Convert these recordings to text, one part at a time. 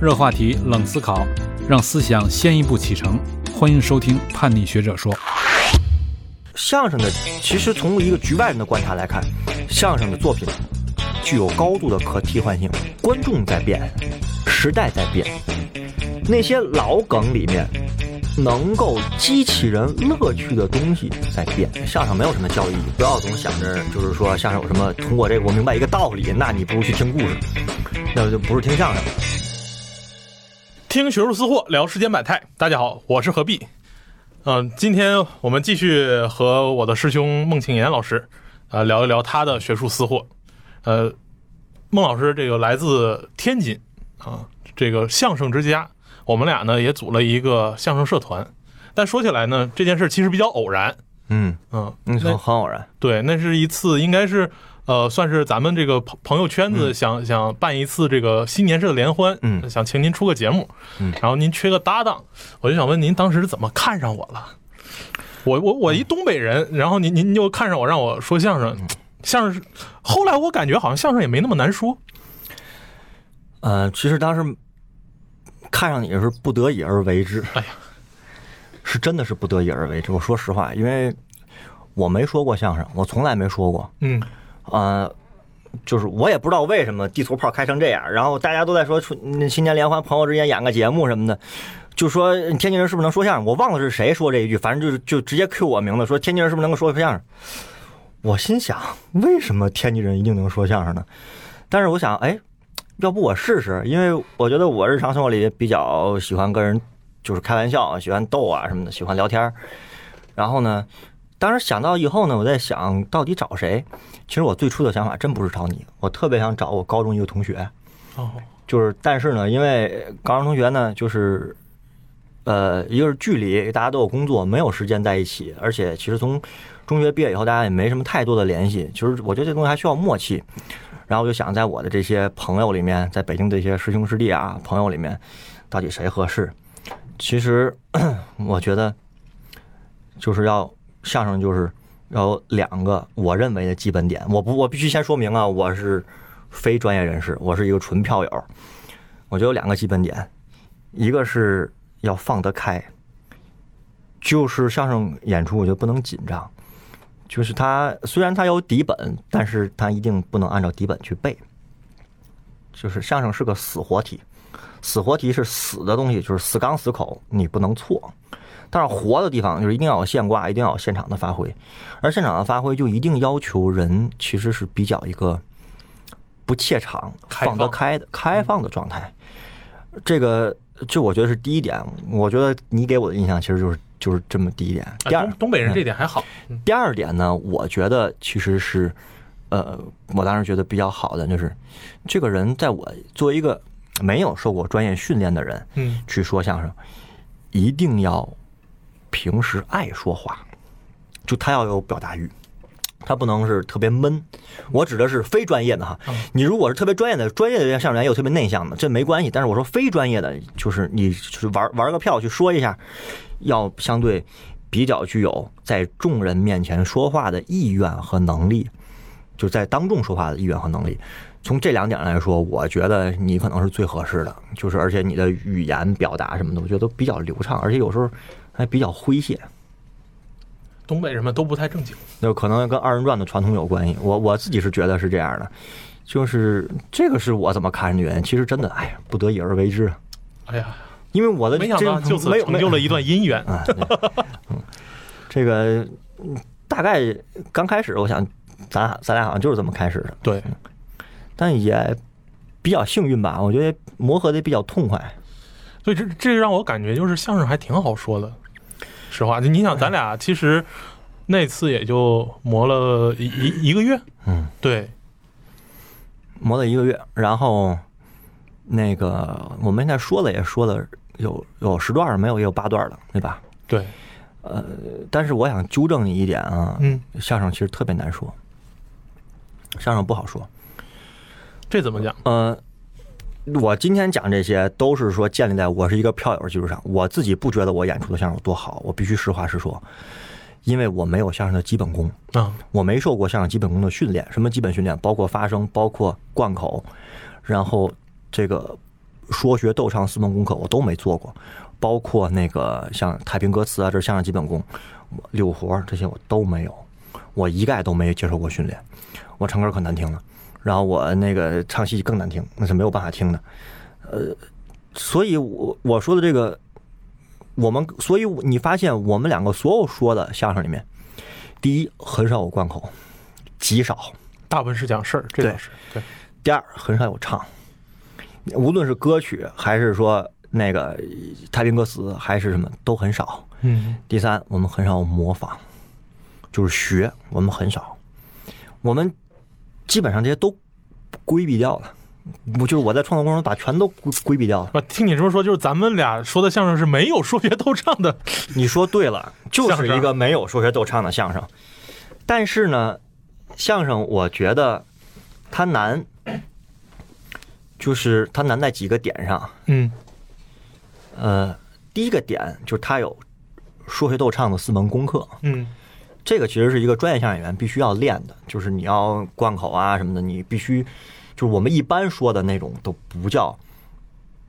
热话题，冷思考，让思想先一步启程。欢迎收听《叛逆学者说》。相声的，其实从一个局外人的观察来看，相声的作品具有高度的可替换性。观众在变，时代在变，那些老梗里面能够激起人乐趣的东西在变。相声没有什么教育意义，不要总想着就是说相声有什么，通过这个我明白一个道理，那你不如去听故事，那就不是听相声。听学术私货，聊世间百态。大家好，我是何必。嗯、今天我们继续和我的师兄孟庆岩老师，呃，聊一聊他的学术私货。呃，孟老师这个来自天津啊，这个相声之家，我们俩呢也组了一个相声社团。但说起来呢，这件事其实比较偶然。嗯，嗯，嗯，那很很偶然。对，那是一次应该是呃，算是咱们这个朋朋友圈子想、想办一次这个新年式的联欢，嗯想请您出个节目，嗯然后您缺个搭档，我就想问您当时是怎么看上我了？我我我一东北人，然后您您就看上我让我说相声，相声是后来我感觉好像相声也没那么难说，呃，其实当时看上你是不得已而为之。哎呀，是真的是不得已而为之。我说实话，因为我没说过相声，我从来没说过。嗯呃，就是我也不知道为什么地图炮开成这样，然后大家都在说春新年联欢，朋友之间演个节目什么的，就说天津人是不是能说相声？我忘了是谁说这一句，反正就是就直接 Q 我名字，说天津人是不是能够说相声？我心想，为什么天津人一定能说相声呢？但是我想，哎，要不我试试？因为我觉得我日常生活里比较喜欢跟人就是开玩笑，喜欢逗啊什么的，喜欢聊天。然后呢，当时想到以后呢，我在想到底找谁？其实我最初的想法真不是找你，我特别想找我高中一个同学，哦就是但是呢，因为高中同学呢，就是呃，一个是距离，大家都有工作，没有时间在一起，而且其实从中学毕业以后，大家也没什么太多的联系。其实我觉得这东西还需要默契。然后我就想，在我的这些朋友里面，在北京这些师兄师弟啊朋友里面，到底谁合适？其实 我觉得就是要相声，就是要有两个我认为的基本点。我不，我必须先说明啊，我是非专业人士，我是一个纯票友。我觉得有两个基本点，一个是要放得开，就是相声演出，我觉得不能紧张。就是他虽然他有底本，但是他一定不能按照底本去背。就是相声是个死活题，死活题是死的东西，就是死刚死口，你不能错。但是活的地方就是一定要有现挂，一定要有现场的发挥，而现场的发挥就一定要求人其实是比较一个不怯场、放放得开的、开放的状态。这个就我觉得是第一点。我觉得你给我的印象其实就是就是这么第一点。第二哎东，东北人这点还好，嗯第二点呢，我觉得其实是，呃，我当时觉得比较好的就是，这个人在我作为一个没有受过专业训练的人嗯去说相声，一定要平时爱说话，就他要有表达欲。他不能是特别闷，我指的是非专业的哈。你如果是特别专业的，专业的相声演员也有特别内向的，这没关系。但是我说非专业的，就是你就是玩玩个票去说一下，要相对比较具有在众人面前说话的意愿和能力，就在当众说话的意愿和能力。从这两点来说，我觉得你可能是最合适的，就是而且你的语言表达什么的，我觉得都比较流畅，而且有时候还比较诙谐。东北人们都不太正经。那可能跟二人转的传统有关系。我我自己是觉得是这样的，就是这个是我怎么看的原因。其实真的，哎呀，不得已而为之，哎呀，因为我的没想到就此成就了一段姻缘。啊，嗯，这个嗯大概刚开始，我想咱俩咱俩好像就是这么开始的，对，但也比较幸运吧。我觉得磨合的比较痛快。所以这这让我感觉就是相声还挺好说的。实话，你想咱俩其实那次也就磨了一一一个月，嗯，对，磨了一个月，然后那个我们现在说了也说了有有十段儿没有也有八段儿了，对吧？对，呃但是我想纠正你一点啊，嗯，相声其实特别难说，相声不好说。这怎么讲？呃，我今天讲这些都是说建立在我是一个票友的基础上，我自己不觉得我演出的相声有多好，我必须实话实说，因为我没有相声的基本功，啊，我没受过相声基本功的训练。什么基本训练？包括发声，包括贯口，然后这个说学逗唱四门功课我都没做过，包括那个像太平歌词啊，这是相声基本功，我六活儿这些我都没有，我一概都没接受过训练。我唱歌可难听了，然后我那个唱戏更难听，那是没有办法听的。呃，所以我我说的这个，我们所以你发现我们两个所有说的相声里面，第一很少有贯口，极少。大部分是讲事儿，这倒是对。第二，很少有唱，无论是歌曲还是说那个太平歌词还是什么，都很少。嗯，第三，我们很少模仿，就是学，我们很少，我们基本上这些都规避掉了。我就是我在创作过程中把全都规规避掉了。我听你这么说，就是咱们俩说的相声是没有说学逗唱的。你说对了，就是一个没有说学逗唱的相声。但是呢，相声我觉得它难，就是它难在几个点上。嗯呃，第一个点就是它有说学逗唱的四门功课，嗯这个其实是一个专业相声演员必须要练的，就是你要贯口啊什么的，你必须就是我们一般说的那种都不叫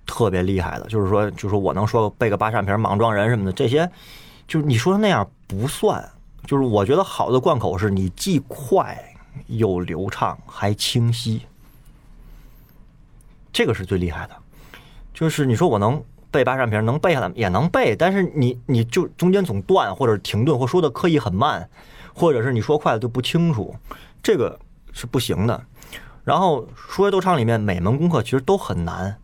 特别厉害的，就是说，就是说我能说背个八扇屏、莽撞人什么的，这些就是你说的那样不算。就是我觉得好的贯口是你既快又流畅还清晰，这个是最厉害的。就是你说我能背八扇屏，能背下来也能背，但是你你就中间总断或者停顿，或说的刻意很慢，或者是你说快了就不清楚，这个是不行的。然后说学逗唱里面每门功课其实都很难，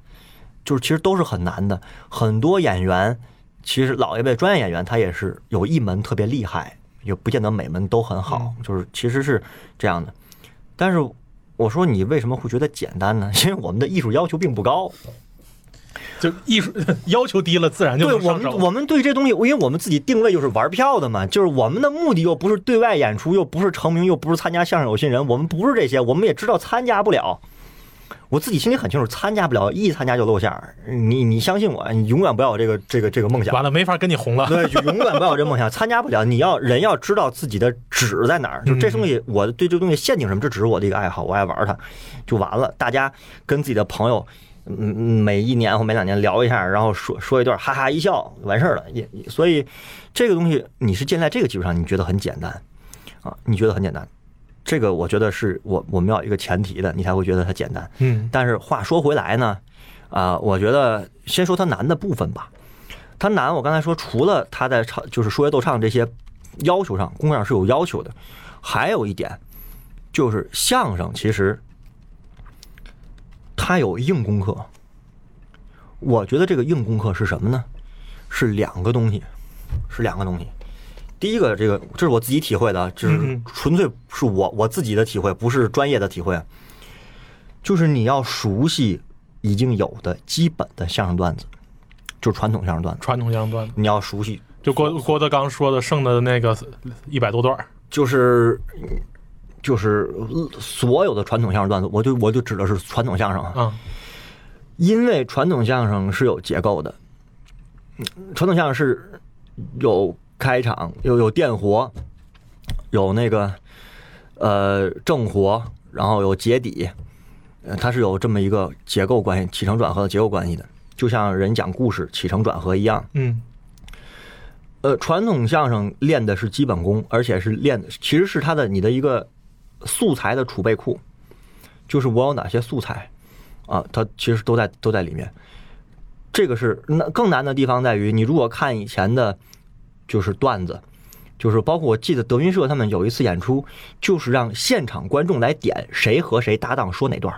就是其实都是很难的。很多演员其实老一辈专业演员他也是有一门特别厉害，也不见得每门都很好，就是其实是这样的。但是我说你为什么会觉得简单呢？因为我们的艺术要求并不高。就艺术要求低了，自然就对。我们，我们对这东西，因为我们自己定位就是玩票的嘛，就是我们的目的又不是对外演出，又不是成名，又不是参加相声有新人，我们不是这些，我们也知道参加不了。我自己心里很清楚，参加不了，一参加就露馅儿。你你相信我，你永远不要有这个这个这个梦想。完了，没法跟你红了。对，永远不要有这梦想，参加不了。你要人要知道自己的旨在哪儿，就这东西，我对这东西陷阱什么，这只是我的一个爱好，我爱玩它，就完了。大家跟自己的朋友，嗯，嗯每一年或每两年聊一下，然后说说一段，哈哈一笑，完事儿了。也也所以这个东西，你是建在这个基础上，你觉得很简单啊？你觉得很简单？这个我觉得是我我们要一个前提的，你才会觉得它简单。嗯但是话说回来呢，啊、我觉得先说它难的部分吧。它难，我刚才说，除了它在唱就是说学逗唱这些要求上，功课上是有要求的，还有一点就是相声其实它有硬功课。我觉得这个硬功课是什么呢？是两个东西，是两个东西。第一个，这个这是我自己体会的啊，就是纯粹是我我自己的体会，不是专业的体会。就是你要熟悉已经有的基本的相声段子，就是传统相声段子，传统相声段子，你要熟悉，就郭郭德纲说的剩的那个一百多段儿就是就是所有的传统相声段子，我就我就指的是传统相声啊，啊，因为传统相声是有结构的，嗯传统相声是有开场，有有电活，有那个呃正活，然后有结底，呃，它是有这么一个结构关系，起承转合的结构关系的，就像人讲故事起承转合一样。嗯。呃，传统相声练的是基本功，而且是练的其实是他的你的一个素材的储备库，就是我有哪些素材啊，它其实都在都在里面。这个是那更难的地方在于，你如果看以前的，就是段子，就是包括我记得德云社他们有一次演出，就是让现场观众来点谁和谁搭档说哪段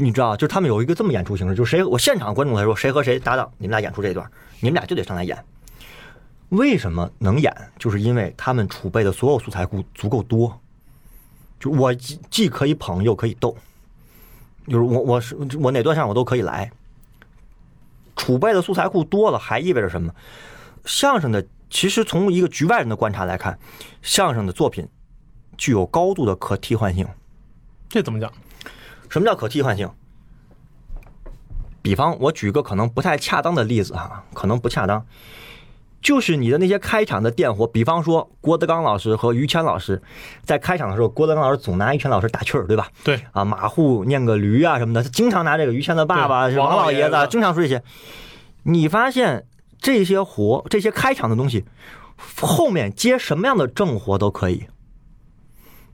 你知道，就是他们有一个这么演出形式，就是谁我现场观众来说谁和谁搭档，你们俩演出这一段，你们俩就得上来演。为什么能演？就是因为他们储备的所有素材库足够多，就我既既可以捧又可以逗，就是我我是我哪段相声我都可以来。储备的素材库多了，还意味着什么？相声的其实从一个局外人的观察来看，相声的作品具有高度的可替换性。这怎么讲？什么叫可替换性？比方，我举个可能不太恰当的例子哈，可能不恰当。就是你的那些开场的电活，比方说郭德纲老师和于谦老师在开场的时候，郭德纲老师总拿于谦老师打趣儿，对吧？对啊，马户念个驴啊什么的，他经常拿这个于谦的爸爸、对王老爷子经常说这些。你发现这些活、这些开场的东西，后面接什么样的正活都可以。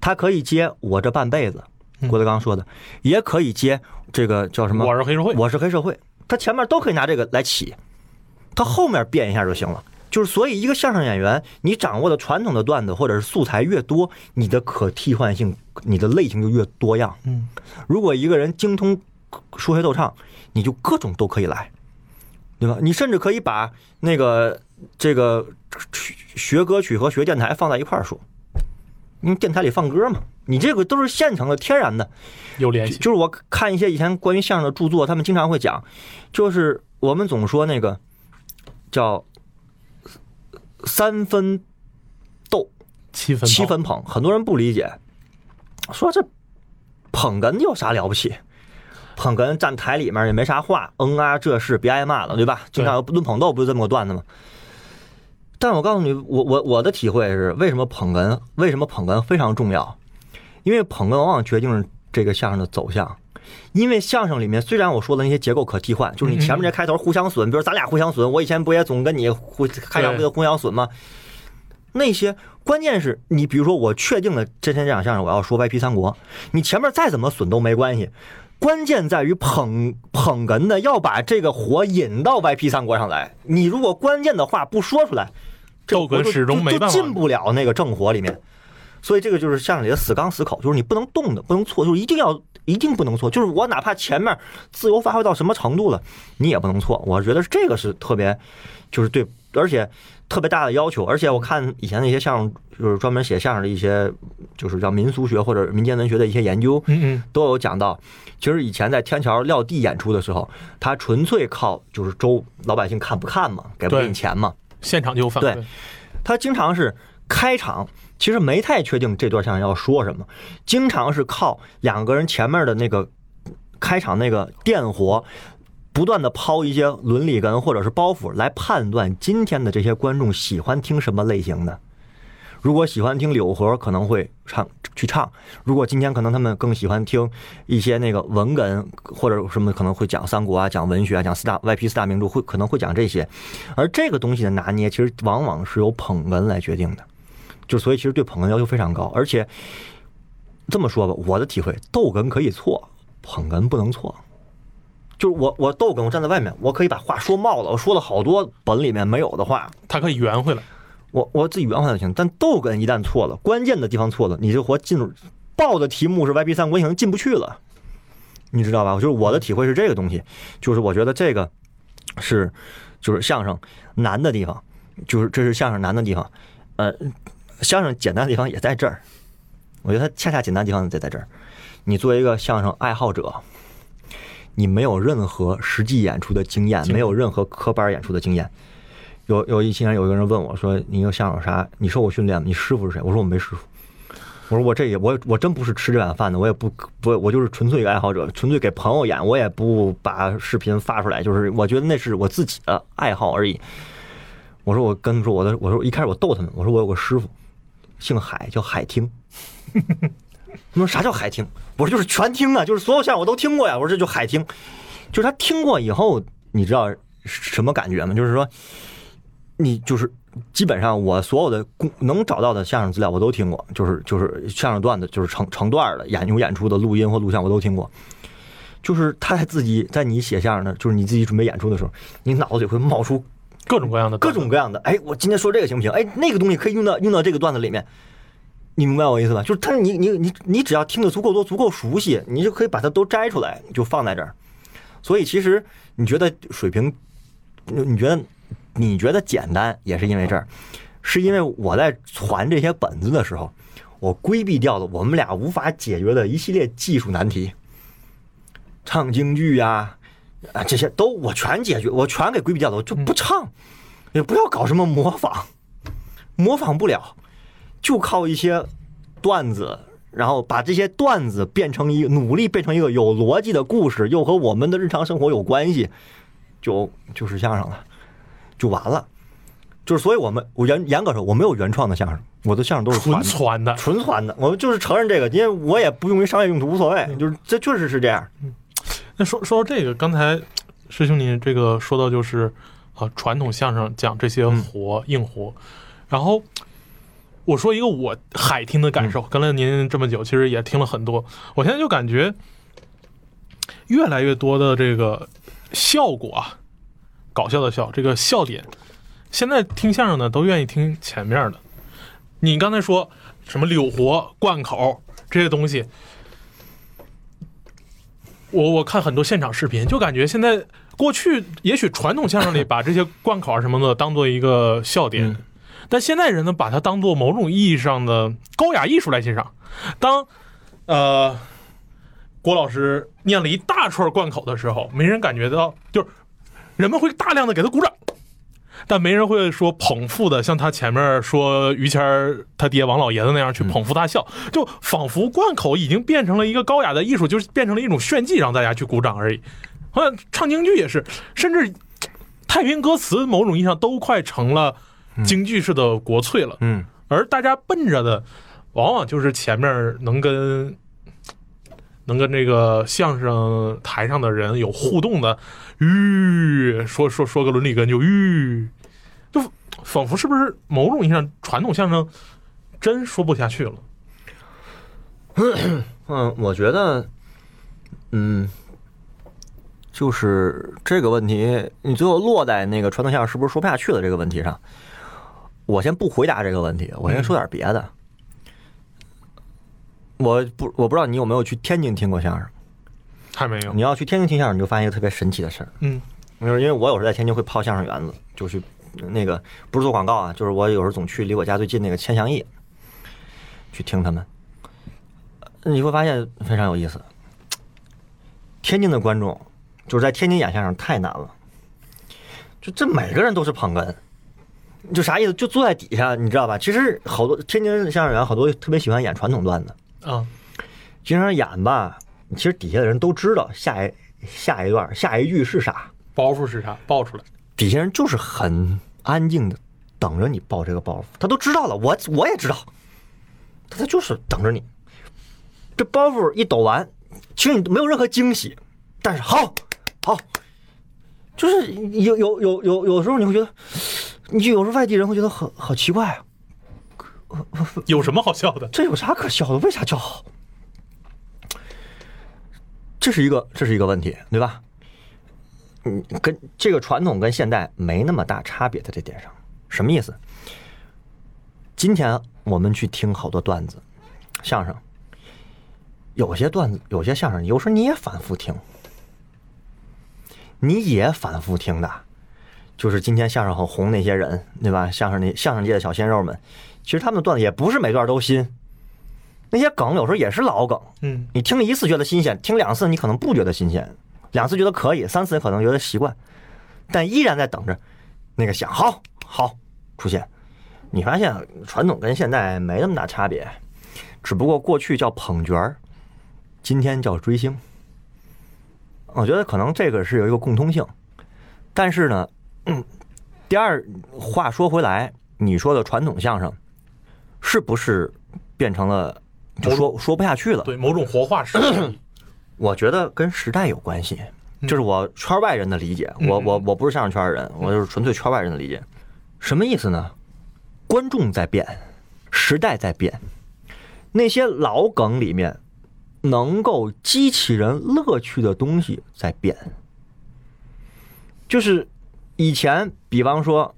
他可以接我这半辈子，嗯郭德纲说的，也可以接这个叫什么？我是黑社会，我是黑社会，他前面都可以拿这个来起，他后面变一下就行了。就是所以，一个相声演员，你掌握的传统的段子或者是素材越多，你的可替换性、你的类型就越多样。嗯，如果一个人精通说学逗唱，你就各种都可以来，对吧？你甚至可以把那个这个学歌曲和学电台放在一块儿说，因为电台里放歌嘛，你这个都是现成的、天然的。有联系。就是我看一些以前关于相声的著作，他们经常会讲，就是我们总说那个叫三分逗，七分跑七分捧，很多人不理解，说这捧哏有啥了不起？捧哏站台里面也没啥话，嗯啊，这是别挨骂了，对吧？经常有论捧逗不就这么个段子吗？但我告诉你，我我我的体会是，为什么捧哏？为什么捧哏非常重要？因为捧哏往往决定了这个相声的走向。因为相声里面虽然我说的那些结构可替换，就是你前面这开头互相损，比如咱俩互相损，我以前不也总跟你互开场不就互相损吗？那些关键是你比如说我确定了今天这场相声我要说歪批三国，你前面再怎么损都没关系，关键在于捧捧哏的要把这个火引到歪批三国上来。你如果关键的话不说出来，这哏始终没就进不了那个正火里面。所以这个就是相声里的死刚死口，就是你不能动的，不能错，就是一定要一定不能错。就是我哪怕前面自由发挥到什么程度了，你也不能错。我觉得这个是特别，就是对，而且特别大的要求。而且我看以前那些相声，就是专门写相声的一些，就是叫民俗学或者民间文学的一些研究，嗯嗯，都有讲到，其实以前在天桥撂地演出的时候，他纯粹靠就是周老百姓看不看嘛，给不给你钱嘛。现场就有反对。他经常是开场，其实没太确定这段相声要说什么，经常是靠两个人前面的那个开场那个电活，不断的抛一些伦理哏或者是包袱来判断今天的这些观众喜欢听什么类型的。如果喜欢听柳河，可能会唱去唱；如果今天可能他们更喜欢听一些那个文哏或者什么，可能会讲三国啊、讲文学啊、讲四大外批四大名著，会可能会讲这些。而这个东西的拿捏，其实往往是由捧哏来决定的。就所以，其实对捧哏要求非常高。而且这么说吧，我的体会，逗哏可以错，捧哏不能错。就是我我逗哏，我站在外面，我可以把话说冒了，我说了好多本里面没有的话，他可以圆回来。我我自己圆回来就行。但逗哏一旦错了，关键的地方错了，你这活进入报的题目是 YP 三国，你可能进不去了，你知道吧？就是我的体会是这个东西，就是我觉得这个是就是相声难的地方，就是这是相声难的地方。呃，相声简单的地方也在这儿，我觉得它恰恰简单的地方在在这儿。你作为一个相声爱好者，你没有任何实际演出的经验，没有任何科班演出的经验。有有一天有一个人问我说：“你有相声有啥？你受过训练吗？你师傅是谁？”我说：“我没师傅。”我说：“我这也我我真不是吃这碗饭的，我也不不我就是纯粹一个爱好者，纯粹给朋友演，我也不把视频发出来，就是我觉得那是我自己的爱好而已。”我说：“我跟他们说我的，我说一开始我逗他们，我说我有个师傅，姓海，叫海听。他说啥叫海听？我说就是全听啊，就是所有相声我都听过呀。我说这就海听，就是他听过以后，你知道什么感觉吗？就是说，你就是基本上我所有的能找到的相声资料我都听过，就是就是相声段子，就是成成段的演有演出的录音或录像我都听过。就是他在自己在你写相声的，就是你自己准备演出的时候，你脑子里会冒出各种各样的各种各样的，哎，我今天说这个行不行？哎，那个东西可以用到用到这个段子里面，你明白我意思吧？就是他，你你你你只要听得足够多、足够熟悉，你就可以把它都摘出来，就放在这儿。所以其实你觉得水平，你觉得你觉得简单，也是因为这儿，是因为我在传这些本子的时候，我规避掉了我们俩无法解决的一系列技术难题，唱京剧呀、这些都我全解决，我全给规避掉了，我就不唱，也不要搞什么模仿，模仿不了，就靠一些段子，然后把这些段子变成一个努力变成一个有逻辑的故事，又和我们的日常生活有关系，就就是相声了，就完了。就是所以我们我严严格说，我没有原创的相声，我的相声都是纯传的传的。纯传的，我就是承认这个，因为我也不用于商业用途，无所谓，就是这确实是这样。那说说到这个，刚才师兄您这个说到就是啊，传统相声讲这些活、硬活，然后我说一个我海听的感受，跟了您这么久，其实也听了很多，我现在就感觉越来越多的这个效果啊，搞笑的笑，这个笑点，现在听相声的都愿意听前面的。你刚才说什么柳活、贯口这些东西，我我看很多现场视频，就感觉现在过去也许传统相声里 把这些贯口啊什么的当做一个笑点，嗯但现在人呢把它当做某种意义上的高雅艺术来欣赏。当呃郭老师念了一大串贯口的时候，没人感觉到，就是人们会大量的给他鼓掌。但没人会说捧腹的，像他前面说于谦儿他爹王老爷子那样去捧腹大笑，就仿佛贯口已经变成了一个高雅的艺术，就是变成了一种炫技，让大家去鼓掌而已。好像唱京剧也是，甚至太平歌词某种意义上都快成了京剧式的国粹了。嗯，而大家奔着的，往往就是前面能跟能跟这个相声台上的人有互动的，吁，说说说个伦理根就吁，就仿佛是不是某种意义上传统相声真说不下去了？嗯，我觉得，嗯，就是这个问题，你最后落在那个传统相声是不是说不下去了这个问题上。我先不回答这个问题，我先说点别的。我不，我不知道你有没有去天津听过相声。还没有你，要去天津听相声，你就发现一个特别神奇的事儿，嗯就是因为我有时候在天津会泡相声园子，就去那个不是做广告啊，就是我有时候总去离我家最近那个千祥义去听他们，呃你会发现非常有意思。天津的观众就是在天津演相声太难了，就这每个人都是捧哏，就啥意思？就坐在底下，你知道吧？其实好多天津相声演员好多特别喜欢演传统段子，啊，经常演吧，其实底下的人都知道下一下一段下一句是啥，包袱是啥？爆出来，底下人就是很安静的等着你爆这个包袱，他都知道了，我我也知道，他他就是等着你。这包袱一抖完，其实你没有任何惊喜，但是好，好，就是有有有有有时候你会觉得，你就有时候外地人会觉得很好奇怪啊，有什么好笑的？这有啥可笑的？为啥叫好？这是一个这是一个问题，对吧？嗯，跟这个传统跟现代没那么大差别，在这点上，什么意思？今天我们去听好多段子，相声，有些段子，有些相声，有时候你也反复听，你也反复听的，就是今天相声很红那些人，对吧？相声那相声界的小鲜肉们，其实他们的段子也不是每段都新，那些梗有时候也是老梗，嗯，你听一次觉得新鲜，听两次你可能不觉得新鲜，两次觉得可以，三次可能觉得习惯，但依然在等着那个响好好出现。你发现传统跟现代没那么大差别，只不过过去叫捧角儿，今天叫追星。我觉得可能这个是有一个共通性，但是呢，嗯，第二话说回来，你说的传统相声是不是变成了就说说不下去了？对，某种活化石。我觉得跟时代有关系，嗯这是我圈外人的理解。我我我不是相声圈人，我就是纯粹圈外人的理解。什么意思呢？观众在变，时代在变，那些老梗里面能够激起人乐趣的东西在变。就是以前，比方说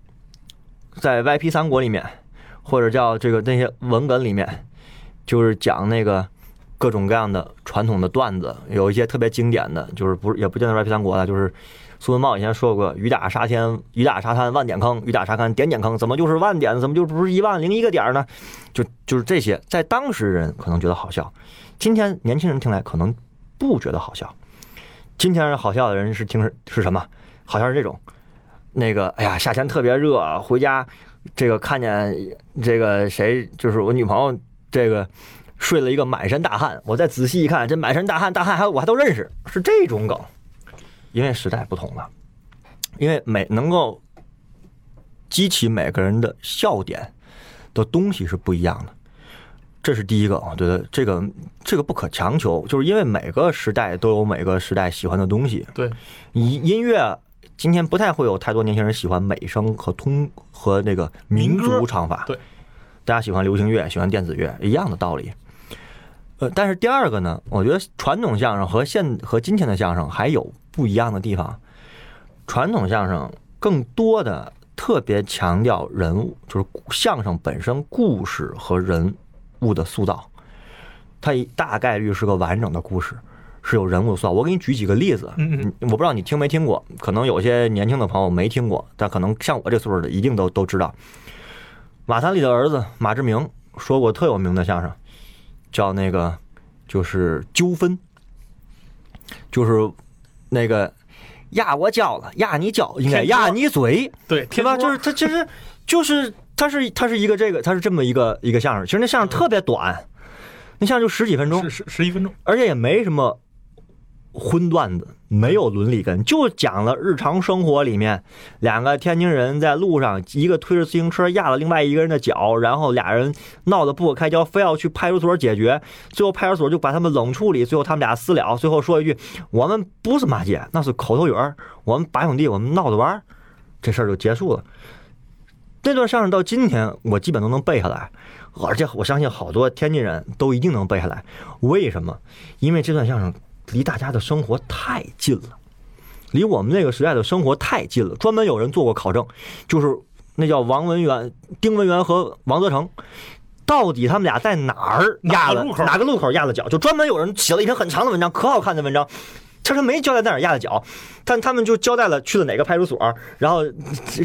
在 YP 三国里面，或者叫这个那些文哏里面，就是讲那个各种各样的传统的段子，有一些特别经典的，就是不也不见得 YP 三国了，就是苏文茂以前说过“雨打沙天，雨打沙滩万点坑，雨打沙滩点点坑”，怎么就是万点，怎么就不是一万零一个点儿呢？就就是这些，在当时人可能觉得好笑，今天年轻人听来可能不觉得好笑。今天人好笑的人是听是是什么？好像是这种，那个哎呀，夏天特别热，回家这个看见这个谁，就是我女朋友这个睡了一个满身大汗，我再仔细一看，这满身大汗，大汗还我还都认识，是这种梗。因为时代不同了，因为每能够激起每个人的笑点的东西是不一样的。这是第一个，我觉得这个这个不可强求，就是因为每个时代都有每个时代喜欢的东西。对，音音乐今天不太会有太多年轻人喜欢美声和通和那个民族唱法。对，大家喜欢流行乐，喜欢电子乐，一样的道理。呃，但是第二个呢，我觉得传统相声和现和今天的相声还有不一样的地方。传统相声更多的特别强调人物，就是相声本身故事和人物的塑造，它一大概率是个完整的故事，是有人物的塑造。我给你举几个例子，嗯嗯我不知道你听没听过，可能有些年轻的朋友没听过，但可能像我这岁数的一定都都知道。马三立的儿子马志明说过特有名的相声，叫那个就是纠纷，就是那个压我脚了，压你脚，应该压你嘴，对，对吧？就是他其实就是他是他是一个这个他是这么一个一个相声，其实那相声特别短，那相声就十几分钟十，十十一分钟，而且也没什么荤段子，没有伦理根，就讲了日常生活里面两个天津人在路上，一个推着自行车压了另外一个人的脚，然后俩人闹得不可开交，非要去派出所解决，最后派出所就把他们冷处理，最后他们俩私了，最后说一句：“我们不是骂街，那是口头语儿，我们八兄弟，我们闹着玩儿。”这事儿就结束了。那段相声到今天，我基本都能背下来，而且我相信好多天津人都一定能背下来。为什么？因为这段相声离大家的生活太近了，离我们那个时代的生活太近了。专门有人做过考证，就是那叫王文元、丁文元和王泽成，到底他们俩在哪儿压了哪个路口哪个路口压了脚？就专门有人写了一篇很长的文章，可好看的文章。他说没交代在哪儿压的脚，但他们就交代了去了哪个派出所，然后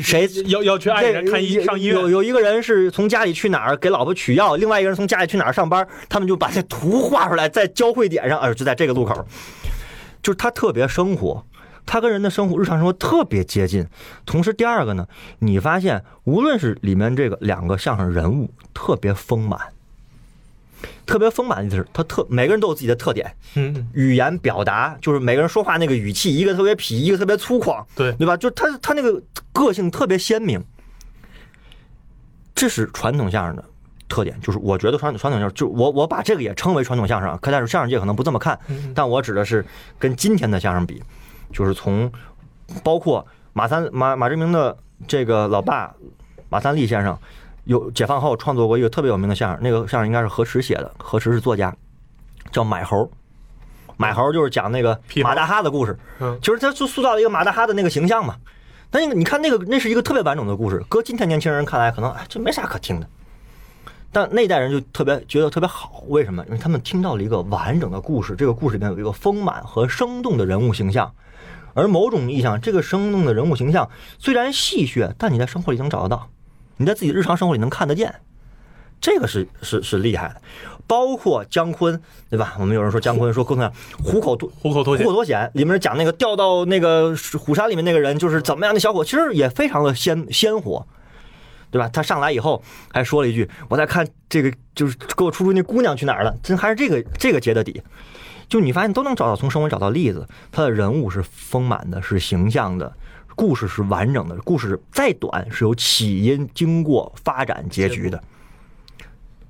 谁 要要去爱人看医这上医院，有有一个人是从家里去哪儿给老婆取药，另外一个人从家里去哪儿上班，他们就把这图画出来，在交汇点上，哎，就在这个路口，就是他特别生活，他跟人的生活日常生活特别接近。同时，第二个呢，你发现无论是里面这个两个相声人物特别丰满，特别丰满的意思是，他特每个人都有自己的特点，嗯，嗯语言表达就是每个人说话那个语气，一个特别痞，一个特别粗犷，对，对吧？就他他那个个性特别鲜明，这是传统相声的特点。就是我觉得传统传统相声，就我我把这个也称为传统相声啊，可但是相声界可能不这么看，嗯但我指的是跟今天的相声比，就是从包括马三马马志明的这个老爸马三立先生，有解放后创作过一个特别有名的相声，那个相声应该是何池写的，何池是作家，叫买猴。买猴就是讲那个马大哈的故事，嗯就是他就塑造了一个马大哈的那个形象嘛。但那个你看那个那是一个特别完整的故事，搁今天年轻人看来可能哎这没啥可听的，但那代人就特别觉得特别好，为什么？因为他们听到了一个完整的故事，这个故事里面有一个丰满和生动的人物形象，而某种意义上，这个生动的人物形象虽然戏谑，但你在生活里能找得到，你在自己日常生活里能看得见，这个是是是厉害的。包括姜昆，对吧？我们有人说姜昆说沟通上虎口脱虎口脱险虎口，脱险里面讲那个掉到那个虎山里面那个人就是怎么样的小伙，其实也非常的鲜鲜活，对吧？他上来以后还说了一句：“我在看这个，就是给我出出那姑娘去哪儿了。”真还是这个这个结的底。就你发现都能找到从生活里找到例子，他的人物是丰满的，是形象的，故事是完整的，故事再短是有起因、经过、发展、结局的。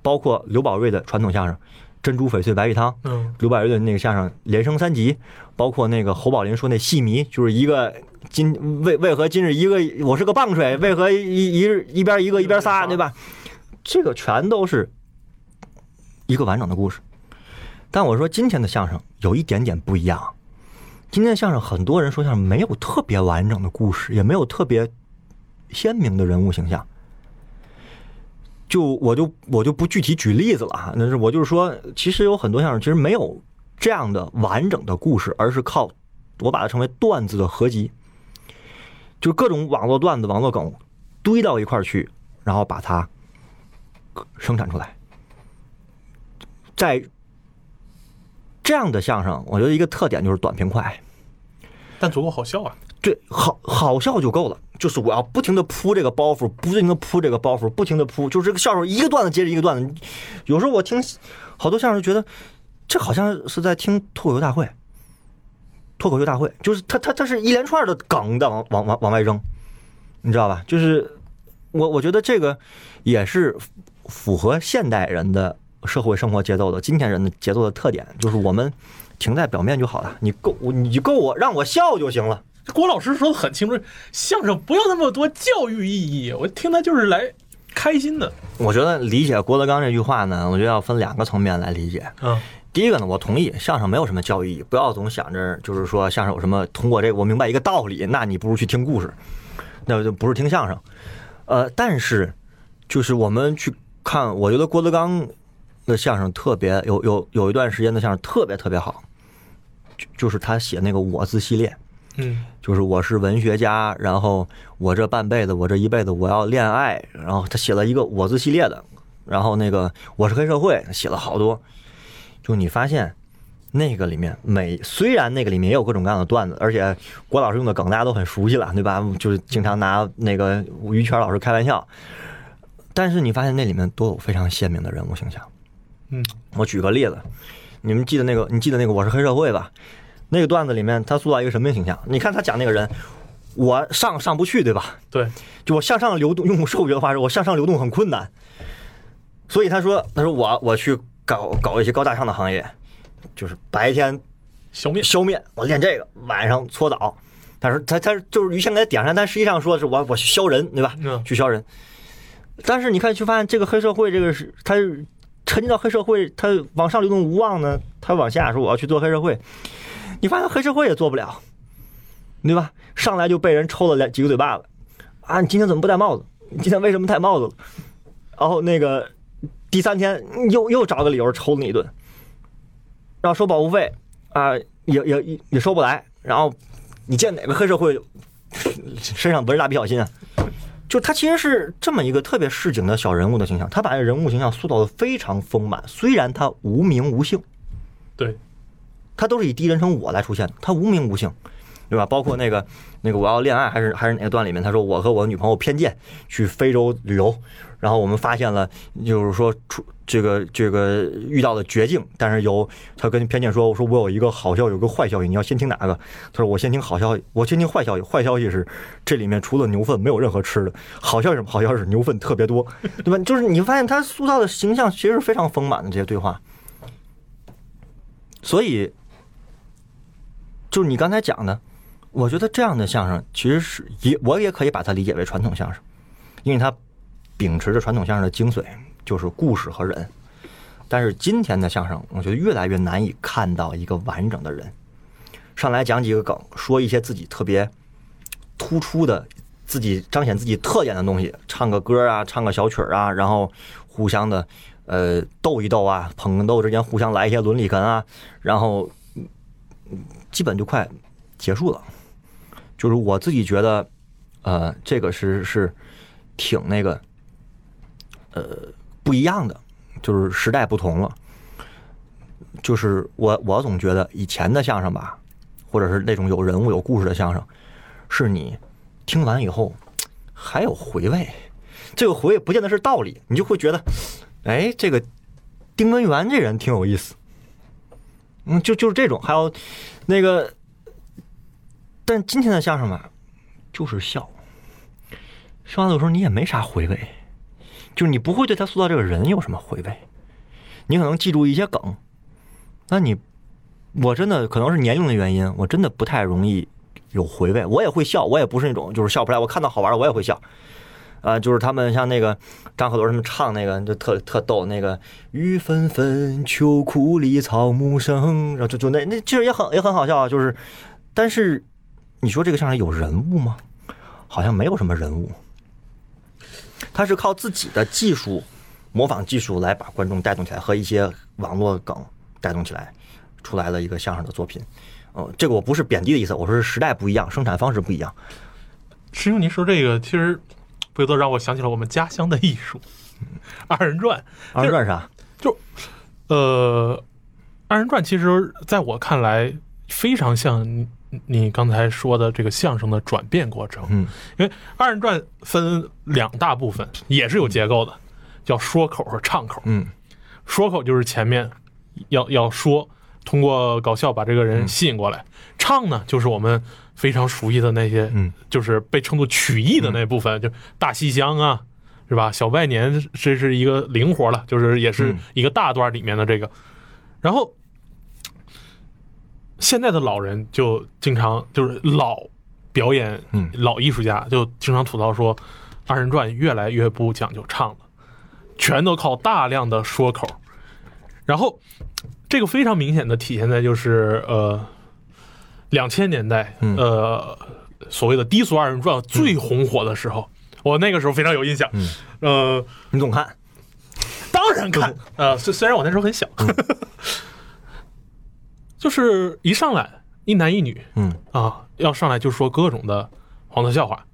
包括刘宝瑞的传统相声《珍珠翡翠白玉汤》，嗯，刘宝瑞的那个相声《连升三级》，包括那个侯宝林说那戏迷，就是一个今为为何今日一个我是个棒槌，为何一一日一边一个一边仨，对吧？这个全都是一个完整的故事。但我说今天的相声有一点点不一样，今天的相声很多人说相声没有特别完整的故事，也没有特别鲜明的人物形象。就我就我就不具体举例子了哈，那是我就是说，其实有很多相声其实没有这样的完整的故事，而是靠我把它称为段子的合集，就各种网络段子、网络梗堆到一块儿去，然后把它生产出来。在这样的相声，我觉得一个特点就是短平快。但足够好笑啊，对，好好笑就够了。就是我要不停的铺这个包袱，不停的铺这个包袱，不停的铺，就是这个笑声一个段子接着一个段子。有时候我听好多相声，觉得这好像是在听脱口秀大会。脱口秀大会就是他他他是一连串的梗的往往往往外扔，你知道吧？就是我我觉得这个也是符合现代人的社会生活节奏的，今天人的节奏的特点，就是我们停在表面就好了，你够你够我让我笑就行了。郭老师说的很清楚，相声不要那么多教育意义，我听他就是来开心的。我觉得理解郭德纲这句话呢，我觉得要分两个层面来理解。嗯，第一个呢，我同意相声没有什么教育意义，不要总想着就是说相声有什么通过这个我明白一个道理，那你不如去听故事，那就不是听相声。呃，但是就是我们去看，我觉得郭德纲的相声特别有有有一段时间的相声特别特别好，就就是他写那个我字系列。嗯，就是我是文学家，然后我这半辈子，我这一辈子我要恋爱，然后他写了一个我字系列的，然后那个我是黑社会，写了好多。就你发现那个里面每虽然那个里面也有各种各样的段子，而且郭老师用的梗大家都很熟悉了，对吧？就是经常拿那个于谦老师开玩笑，但是你发现那里面都有非常鲜明的人物形象。嗯，我举个例子，你们记得那个你记得那个我是黑社会吧？那个段子里面，他塑造一个什么形象？你看他讲那个人，我上上不去，对吧？对，就我向上流动，用兽学的话说，我向上流动很困难。所以他说，他说我我去搞搞一些高大上的行业，就是白天消灭消灭，我练这个，晚上搓澡。他说他他就是于谦给他点上，但实际上说的是我我削人，对吧？嗯去削人。但是你看，去发现这个黑社会，这个是他沉浸到黑社会，他往上流动无望呢，他往下说我要去做黑社会。你发现黑社会也做不了，对吧？上来就被人抽了两几个嘴巴子，啊，你今天怎么不戴帽子？你今天为什么戴帽子了？然后那个第三天又又找个理由抽你一顿，然后收保护费啊，也也也收不来。然后你见哪个黑社会 身上纹着蜡笔小新啊？就他其实是这么一个特别市井的小人物的形象，他把这人物形象塑造的非常丰满，虽然他无名无姓。对，他都是以第一人称我来出现的，他无名无姓，对吧？包括那个那个我要恋爱还是还是哪个段里面，他说我和我女朋友偏见去非洲旅游，然后我们发现了就是说出这个这个遇到了绝境，但是有他跟偏见说，我说我有一个好消息，有个坏消息，你要先听哪个？他说我先听好消息，我先听坏消息。坏消息是这里面除了牛粪没有任何吃的，好消息什么？好消息是牛粪特别多，对吧？就是你发现他塑造的形象其实是非常丰满的这些对话。所以，就是你刚才讲的，我觉得这样的相声其实是也我也可以把它理解为传统相声，因为它秉持着传统相声的精髓，就是故事和人。但是今天的相声，我觉得越来越难以看到一个完整的人上来讲几个梗，说一些自己特别突出的、自己彰显自己特点的东西，唱个歌啊，唱个小曲啊，然后互相的呃斗一斗啊，捧逗之间互相来一些伦理哏啊，然后基本就快结束了。就是我自己觉得，呃，这个是是挺那个，呃，不一样的，就是时代不同了。就是我我总觉得以前的相声吧，或者是那种有人物有故事的相声，是你听完以后还有回味。这个回味不见得是道理，你就会觉得，哎，这个丁文元这人挺有意思。嗯，就就是这种，还有那个，但今天的相声吧，就是笑，笑完了有时候你也没啥回味，就是你不会对他塑造这个人有什么回味，你可能记住一些梗，那你我真的可能是年龄的原因，我真的不太容易有回味。我也会笑，我也不是那种就是笑不出来，我看到好玩的我也会笑。啊、就是他们像那个张鹤伦他们唱那个就特特逗，那个雨纷纷，秋裤里草木生，然后就就那那其实也很也很好笑。就是，但是你说这个相声有人物吗？好像没有什么人物，他是靠自己的技术模仿技术来把观众带动起来，和一些网络梗带动起来，出来了一个相声的作品。哦，这个我不是贬低的意思，我说是时代不一样，生产方式不一样。师兄，您说这个其实不由得让我想起了我们家乡的艺术，二人转。二人转啥？就呃，二人转其实在我看来非常像你你刚才说的这个相声的转变过程。嗯，因为二人转分两大部分，也是有结构的，叫说口和唱口。嗯。说口就是前面要要说，通过搞笑把这个人吸引过来；唱呢，就是我们非常熟悉的那些，嗯，就是被称作曲艺的那部分，就大戏腔啊，是吧？小拜年这是一个灵活了，就是也是嗯。一个大段里面的这个，然后现在的老人就经常就是老表演，嗯。老艺术家就经常吐槽说，二人转越来越不讲究唱了，全都靠大量的说口，然后这个非常明显的体现在就是呃，两千年代，嗯。呃，所谓的低俗二人转最红火的时候，我那个时候非常有印象，嗯。呃，你总看，当然看，呃，虽虽然我那时候很小，就是一上来一男一女嗯。啊，要上来就说各种的黄色笑话，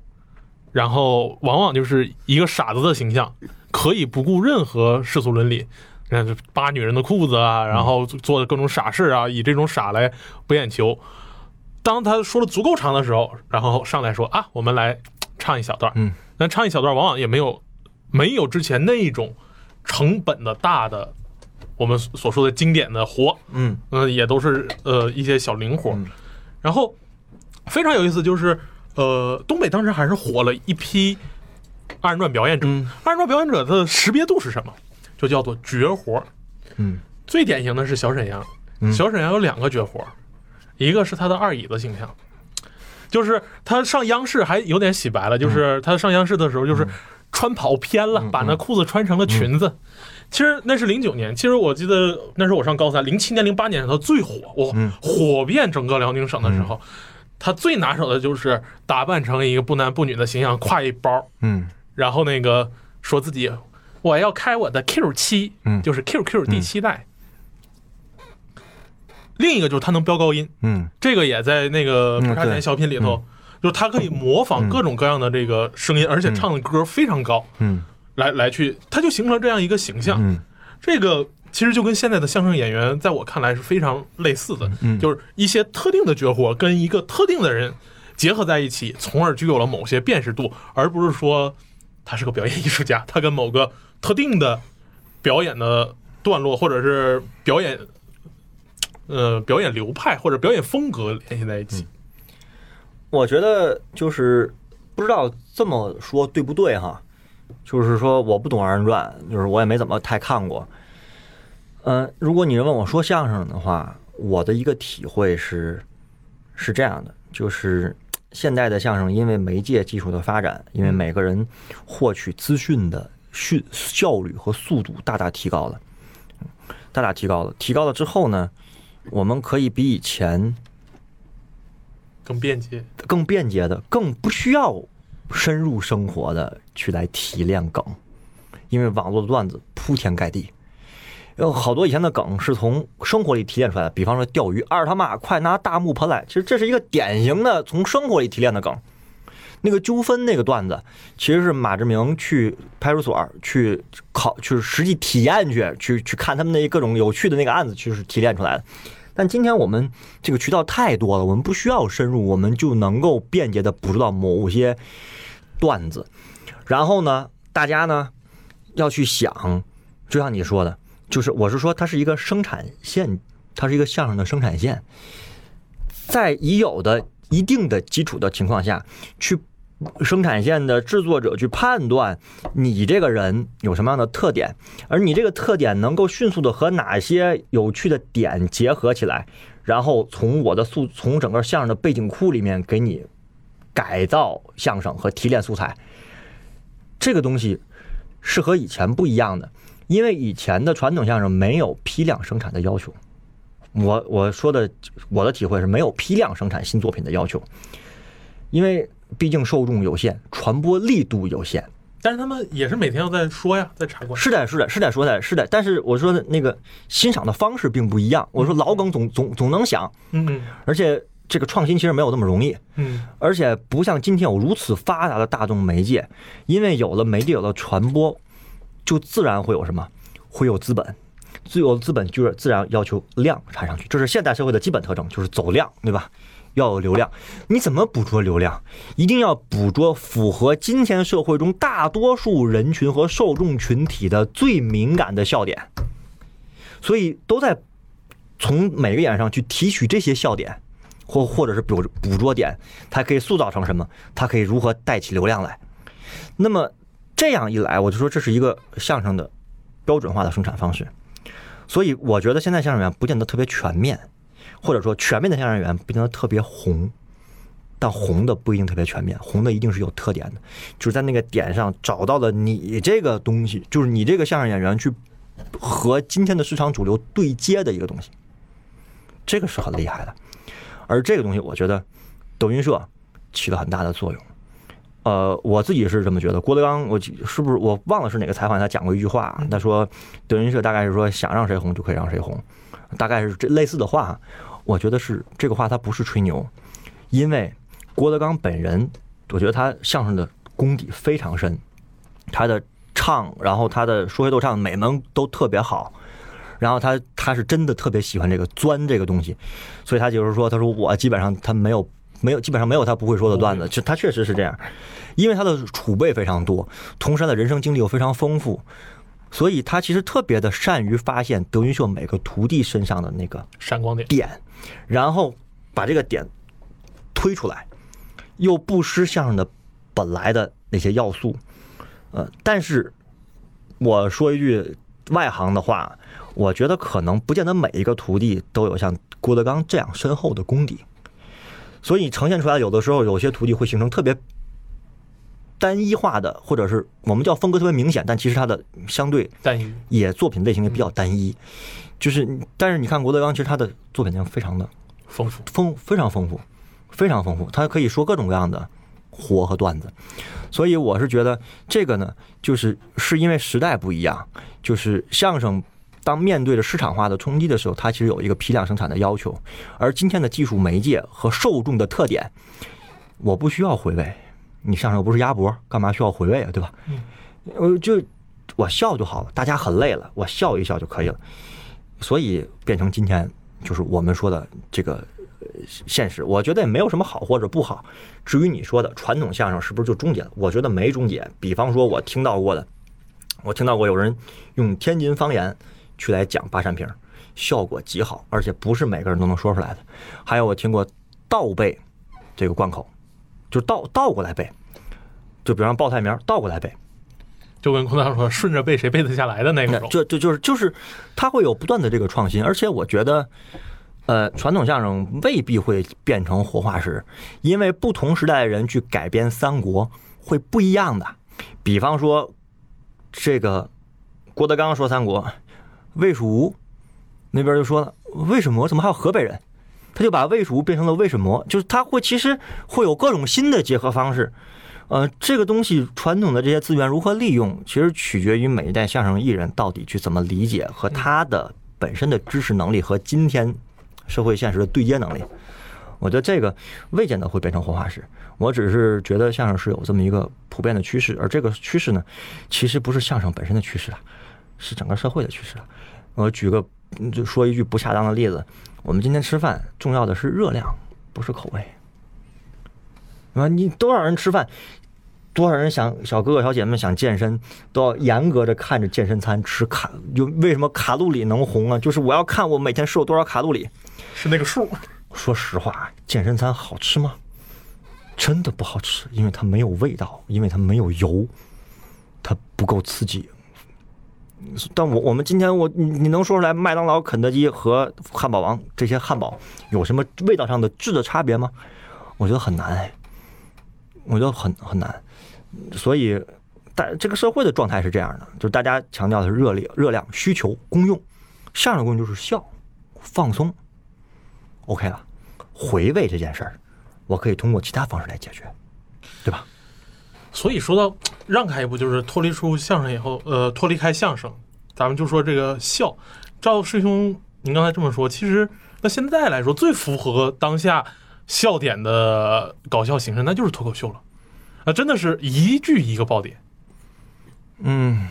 然后往往就是一个傻子的形象，可以不顾任何世俗伦理，嗯，扒女人的裤子啊，然后做的各种傻事啊，以这种傻来博眼球。当他说的足够长的时候，然后上来说啊，我们来唱一小段，嗯，那唱一小段往往也没有没有之前那种成本的大的，我们所说的经典的活，嗯嗯、也都是呃一些小零活。嗯然后非常有意思，就是呃，东北当时还是火了一批二人转表演者。嗯二人转表演者的识别度是什么？就叫做绝活。嗯最典型的是小沈阳，嗯小沈阳有两个绝活，一个是他的二椅子形象，就是他上央视还有点洗白了，就是他上央视的时候就是穿跑偏了，把那裤子穿成了裙子。其实那是零九年，其实我记得那时候我上高三，零七年、零八年他最火，我嗯。火遍整个辽宁省的时候，他最拿手的就是打扮成一个不男不女的形象，挎一包，嗯。然后那个说自己我要开我的 Q 七，嗯。就是 QQ 第七代。另一个就是他能飙高音，嗯。这个也在那个嗯不差钱小品里头，就是他可以模仿各种各样的这个声音，而且唱的歌非常高，嗯来来去，他就形成了这样一个形象。嗯。这个其实就跟现在的相声演员，在我看来是非常类似的，嗯。就是一些特定的绝活跟一个特定的人结合在一起，从而具有了某些辨识度，而不是说他是个表演艺术家，他跟某个特定的表演的段落或者是表演。呃，表演流派或者表演风格联系在一起，我觉得就是不知道这么说对不对哈，就是说我不懂二人转，就是我也没怎么太看过。嗯、如果你问我说相声的话，我的一个体会是是这样的，就是现代的相声因为媒介技术的发展，因为每个人获取资讯的迅效率和速度大大提高了，大大提高了。提高了之后呢，我们可以比以前更便捷。更便捷的、更不需要深入生活的去来提炼梗，因为网络的段子铺天盖地。有好多以前的梗是从生活里提炼出来的，比方说钓鱼，二他妈快拿大木盆来，其实这是一个典型的从生活里提炼的梗。那个纠纷那个段子，其实是马志明去派出所去考，去实际体验去，去去看他们那各种有趣的那个案子，其实是提炼出来的。但今天我们这个渠道太多了，我们不需要深入，我们就能够便捷的捕捉到某些段子。然后呢，大家呢要去想，就像你说的，就是我是说，它是一个生产线，它是一个相声的生产线，在已有的一定的基础的情况下去。生产线的制作者去判断你这个人有什么样的特点，而你这个特点能够迅速的和哪些有趣的点结合起来，然后从我的素从整个相声的背景库里面给你改造相声和提炼素材，这个东西是和以前不一样的，因为以前的传统相声没有批量生产的要求。我我说的我的体会是没有批量生产新作品的要求，因为毕竟受众有限，传播力度有限。但是他们也是每天要在说呀，在查馆。是的，是的，是的，说的是的。但是我说的那个欣赏的方式并不一样。我说老梗总总总能想，嗯而且这个创新其实没有那么容易，嗯而且不像今天有如此发达的大众媒介，因为有了媒介，有了传播，就自然会有什么，会有资本。最有资本就是自然要求量产上去，这是现代社会的基本特征，就是走量，对吧？要有流量，你怎么捕捉流量？一定要捕捉符合今天社会中大多数人群和受众群体的最敏感的笑点，所以都在从每个眼上去提取这些笑点，或或者是捕捕捉点，它可以塑造成什么？它可以如何带起流量来？那么这样一来，我就说这是一个相声的标准化的生产方式。所以我觉得现在相声演员不见得特别全面，或者说全面的相声演员不见得特别红，但红的不一定特别全面，红的一定是有特点的，就是在那个点上找到了你这个东西，就是你这个相声演员去和今天的市场主流对接的一个东西，这个是很厉害的。而这个东西，我觉得德云社起了很大的作用。呃，我自己是这么觉得。郭德纲，我是不是我忘了是哪个采访他讲过一句话？他说德云社大概是说想让谁红就可以让谁红，大概是这类似的话。我觉得是这个话，他不是吹牛，因为郭德纲本人，我觉得他相声的功底非常深，他的唱，然后他的说学逗唱每门都特别好，然后他他是真的特别喜欢这个钻这个东西，所以他就是说，他说我基本上他没有没有基本上没有他不会说的段子，就他确实是这样，因为他的储备非常多，同时他的人生经历又非常丰富，所以他其实特别的善于发现德云社每个徒弟身上的那个闪光点，点，然后把这个点推出来，又不失相声的本来的那些要素，呃，但是我说一句外行的话，我觉得可能不见得每一个徒弟都有像郭德纲这样深厚的功底，所以呈现出来有的时候有些徒弟会形成特别单一化的，或者是我们叫风格特别明显，但其实他的相对单一。也作品类型也比较单一，就是但是你看郭德纲，其实他的作品量非常的丰富。丰非常丰富，非常丰富，他可以说各种各样的活和段子，所以我是觉得这个呢，就是是因为时代不一样，就是相声当面对着市场化的冲击的时候，它其实有一个批量生产的要求，而今天的技术媒介和受众的特点，我不需要回味，你相声不是鸭脖，干嘛需要回味啊，对吧？我，就我笑就好了，大家很累了，我笑一笑就可以了，所以变成今天就是我们说的这个呃现实，我觉得也没有什么好或者不好。至于你说的传统相声是不是就终结了？我觉得没终结。比方说，我听到过的，我听到过有人用天津方言去来讲八扇屏，效果极好，而且不是每个人都能说出来的。还有我听过倒背这个贯口，就倒倒过来背，就比方报菜名倒过来背，就跟空堂说顺着背谁背得下来的那种。就就就是就是，他会有不断的这个创新，而且我觉得，呃，传统相声未必会变成活化石，因为不同时代的人去改编三国会不一样的。比方说，这个郭德纲说三国，魏蜀吴那边就说了，为什么怎么还有河北人？他就把魏蜀吴变成了为什么，就是他会其实会有各种新的结合方式。呃，这个东西传统的这些资源如何利用，其实取决于每一代相声艺人到底去怎么理解和他的本身的知识能力和今天社会现实的对接能力。我觉得这个未见得会变成活化石，我只是觉得相声是有这么一个普遍的趋势，而这个趋势呢，其实不是相声本身的趋势了，是整个社会的趋势了。我举个嗯就说一句不恰当的例子，我们今天吃饭重要的是热量，不是口味。啊，你多少人吃饭，多少人想小哥哥小姐妹想健身，都要严格的看着健身餐吃卡，就为什么卡路里能红啊？就是我要看我每天摄入多少卡路里。是那个数，说实话，健身餐好吃吗？真的不好吃，因为它没有味道，因为它没有油，它不够刺激。但我我们今天我你你能说出来麦当劳、肯德基和汉堡王这些汉堡有什么味道上的质的差别吗？我觉得很难哎，我觉得很很难。所以大这个社会的状态是这样的，就大家强调的是热力、热量需求、功用，相声功用就是笑、放松，OK 了。回味这件事儿，我可以通过其他方式来解决，对吧？所以说到让开一步，就是脱离出相声以后，呃，脱离开相声，咱们就说这个笑。赵师兄，您刚才这么说，其实那现在来说，最符合当下笑点的搞笑形式，那就是脱口秀了。啊真的是一句一个爆点。嗯，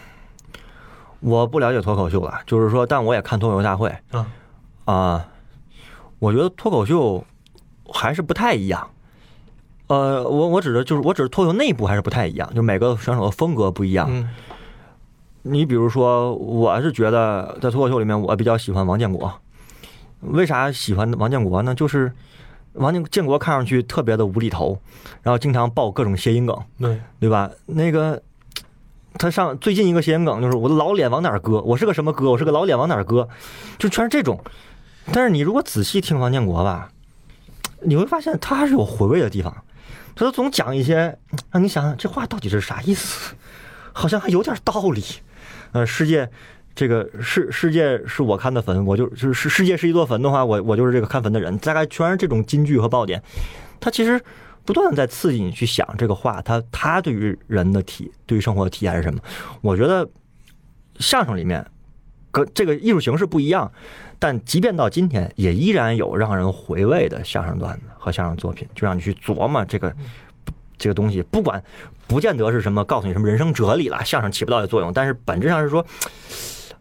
我不了解脱口秀了，就是说，但我也看脱口秀大会啊啊、我觉得脱口秀还是不太一样。呃，我我指的就是我指的脱口秀内部还是不太一样，就每个选手的风格不一样。嗯你比如说，我是觉得在脱口秀里面，我比较喜欢王建国。为啥喜欢王建国呢？就是王建建国看上去特别的无厘头，然后经常爆各种谐音梗，对，对吧？那个他上最近一个谐音梗就是我的老脸往哪儿搁？我是个什么哥？我是个老脸往哪儿搁？就全是这种。但是你如果仔细听王建国吧，你会发现他还是有回味的地方。他总讲一些让你想想这话到底是啥意思，好像还有点道理。呃，世界这个世世界是我看的坟，我就就是世世界是一座坟的话，我我就是这个看坟的人，大概全是这种金句和爆点。他其实不断的在刺激你去想这个话，他他对于人的体对于生活的体验是什么？我觉得相声里面跟这个艺术形式不一样，但即便到今天，也依然有让人回味的相声段子和相声作品，就让你去琢磨这个这个东西，不管不见得是什么告诉你什么人生哲理了，相声起不到的作用，但是本质上是说，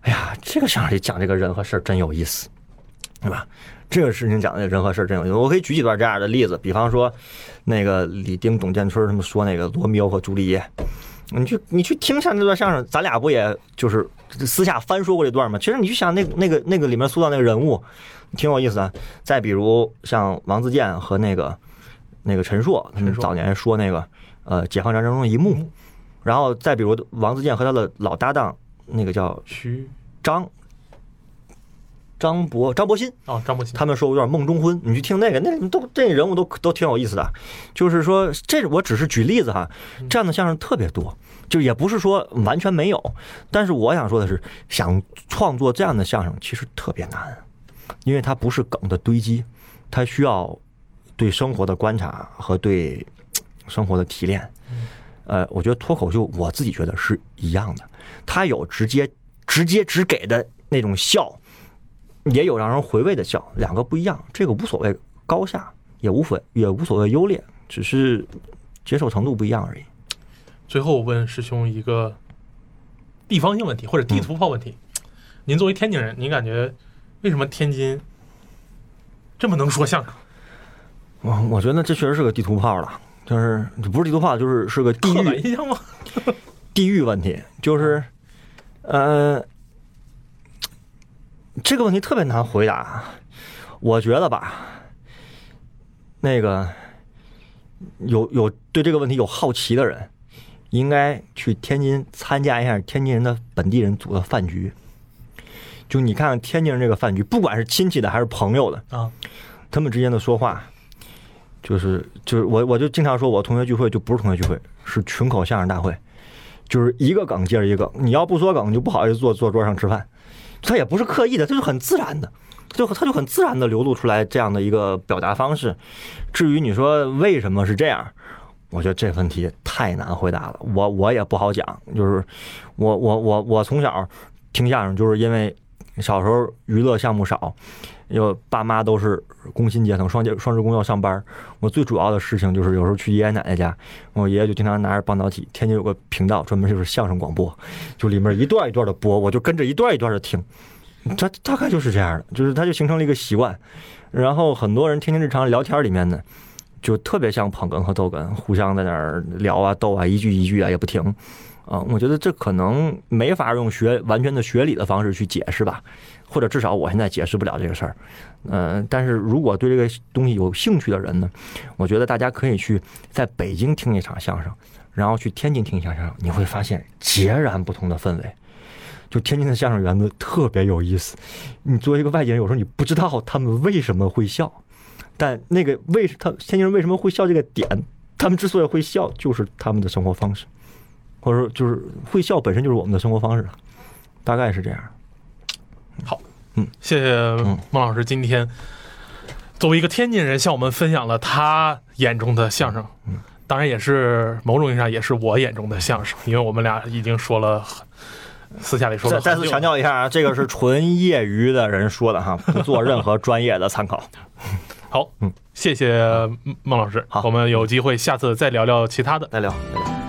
哎呀，这个相声里讲这个人和事儿真有意思，对吧？这个事情讲的人和事儿真有意思。我可以举几段这样的例子，比方说那个李丁、董建春他们说那个罗密欧和朱丽叶，你去你去听一下那段相声，咱俩不也就是私下翻说过这段吗？其实你去想那那个那个里面塑造那个人物，挺有意思的。再比如像王自健和那个那个陈硕，他们早年说那个呃解放战争中的一幕，然后再比如王自健和他的老搭档那个叫徐张张博张博鑫，哦，张博鑫，他们说我有点梦中婚，你去听那个，那都这人物都都挺有意思的。就是说，这我只是举例子哈，这样的相声特别多，就也不是说完全没有。但是我想说的是，想创作这样的相声其实特别难，因为它不是梗的堆积，它需要对生活的观察和对生活的提炼。呃，我觉得脱口秀我自己觉得是一样的，它有直接直接只给的那种笑，也有让人回味的笑，两个不一样，这个无所谓高下，也无所也无所谓优劣，只是接受程度不一样而已。最后问师兄一个地方性问题或者地图炮问题，您作为天津人，您感觉为什么天津这么能说相声？我我觉得这确实是个地图炮了，就是不是地图炮，就是是个地域印象吗？地域问题，就是呃，这个问题特别难回答。我觉得吧，那个有有对这个问题有好奇的人，应该去天津参加一下天津人的本地人组的饭局。就你看看天津人这个饭局，不管是亲戚的还是朋友的，啊，他们之间的说话，就是就是我我就经常说，我同学聚会就不是同学聚会，是群口相声大会，就是一个梗接着一个梗，你要不说梗，你就不好意思坐坐桌上吃饭。他也不是刻意的，他就很自然的，就他就很自然的流露出来这样的一个表达方式。至于你说为什么是这样，我觉得这问题太难回答了，我我也不好讲。就是我我我我从小听相声，就是因为小时候娱乐项目少，因为爸妈都是工薪阶层，双节双职工要上班。我最主要的事情就是有时候去爷爷奶奶家，我爷爷就经常拿着半导体，天津有个频道专门就是相声广播，就里面一段一段的播，我就跟着一段一段的听。他大概就是这样的，就是他就形成了一个习惯。然后很多人天天日常聊天里面呢，就特别像捧哏和逗哏，互相在那儿聊啊逗啊，一句一句啊也不停。啊，我觉得这可能没法用学完全的学理的方式去解释吧，或者至少我现在解释不了这个事儿。嗯、但是如果对这个东西有兴趣的人呢，我觉得大家可以去在北京听一场相声，然后去天津听一场相声，你会发现截然不同的氛围。就天津的相声园子特别有意思，你作为一个外地人，有时候你不知道他们为什么会笑，但那个为他天津人为什么会笑这个点，他们之所以会笑，就是他们的生活方式，或者说就是会笑本身就是我们的生活方式，大概是这样。好，嗯谢谢孟老师今天作为一个天津人向我们分享了他眼中的相声，当然也是某种意义上也是我眼中的相声，因为我们俩已经说了，私下里说再再次强调一下啊，这个是 纯业余的人说的哈，不做任何专业的参考。好，嗯，谢谢孟老师，好我们有机会下次再聊聊其他的。再聊，再聊。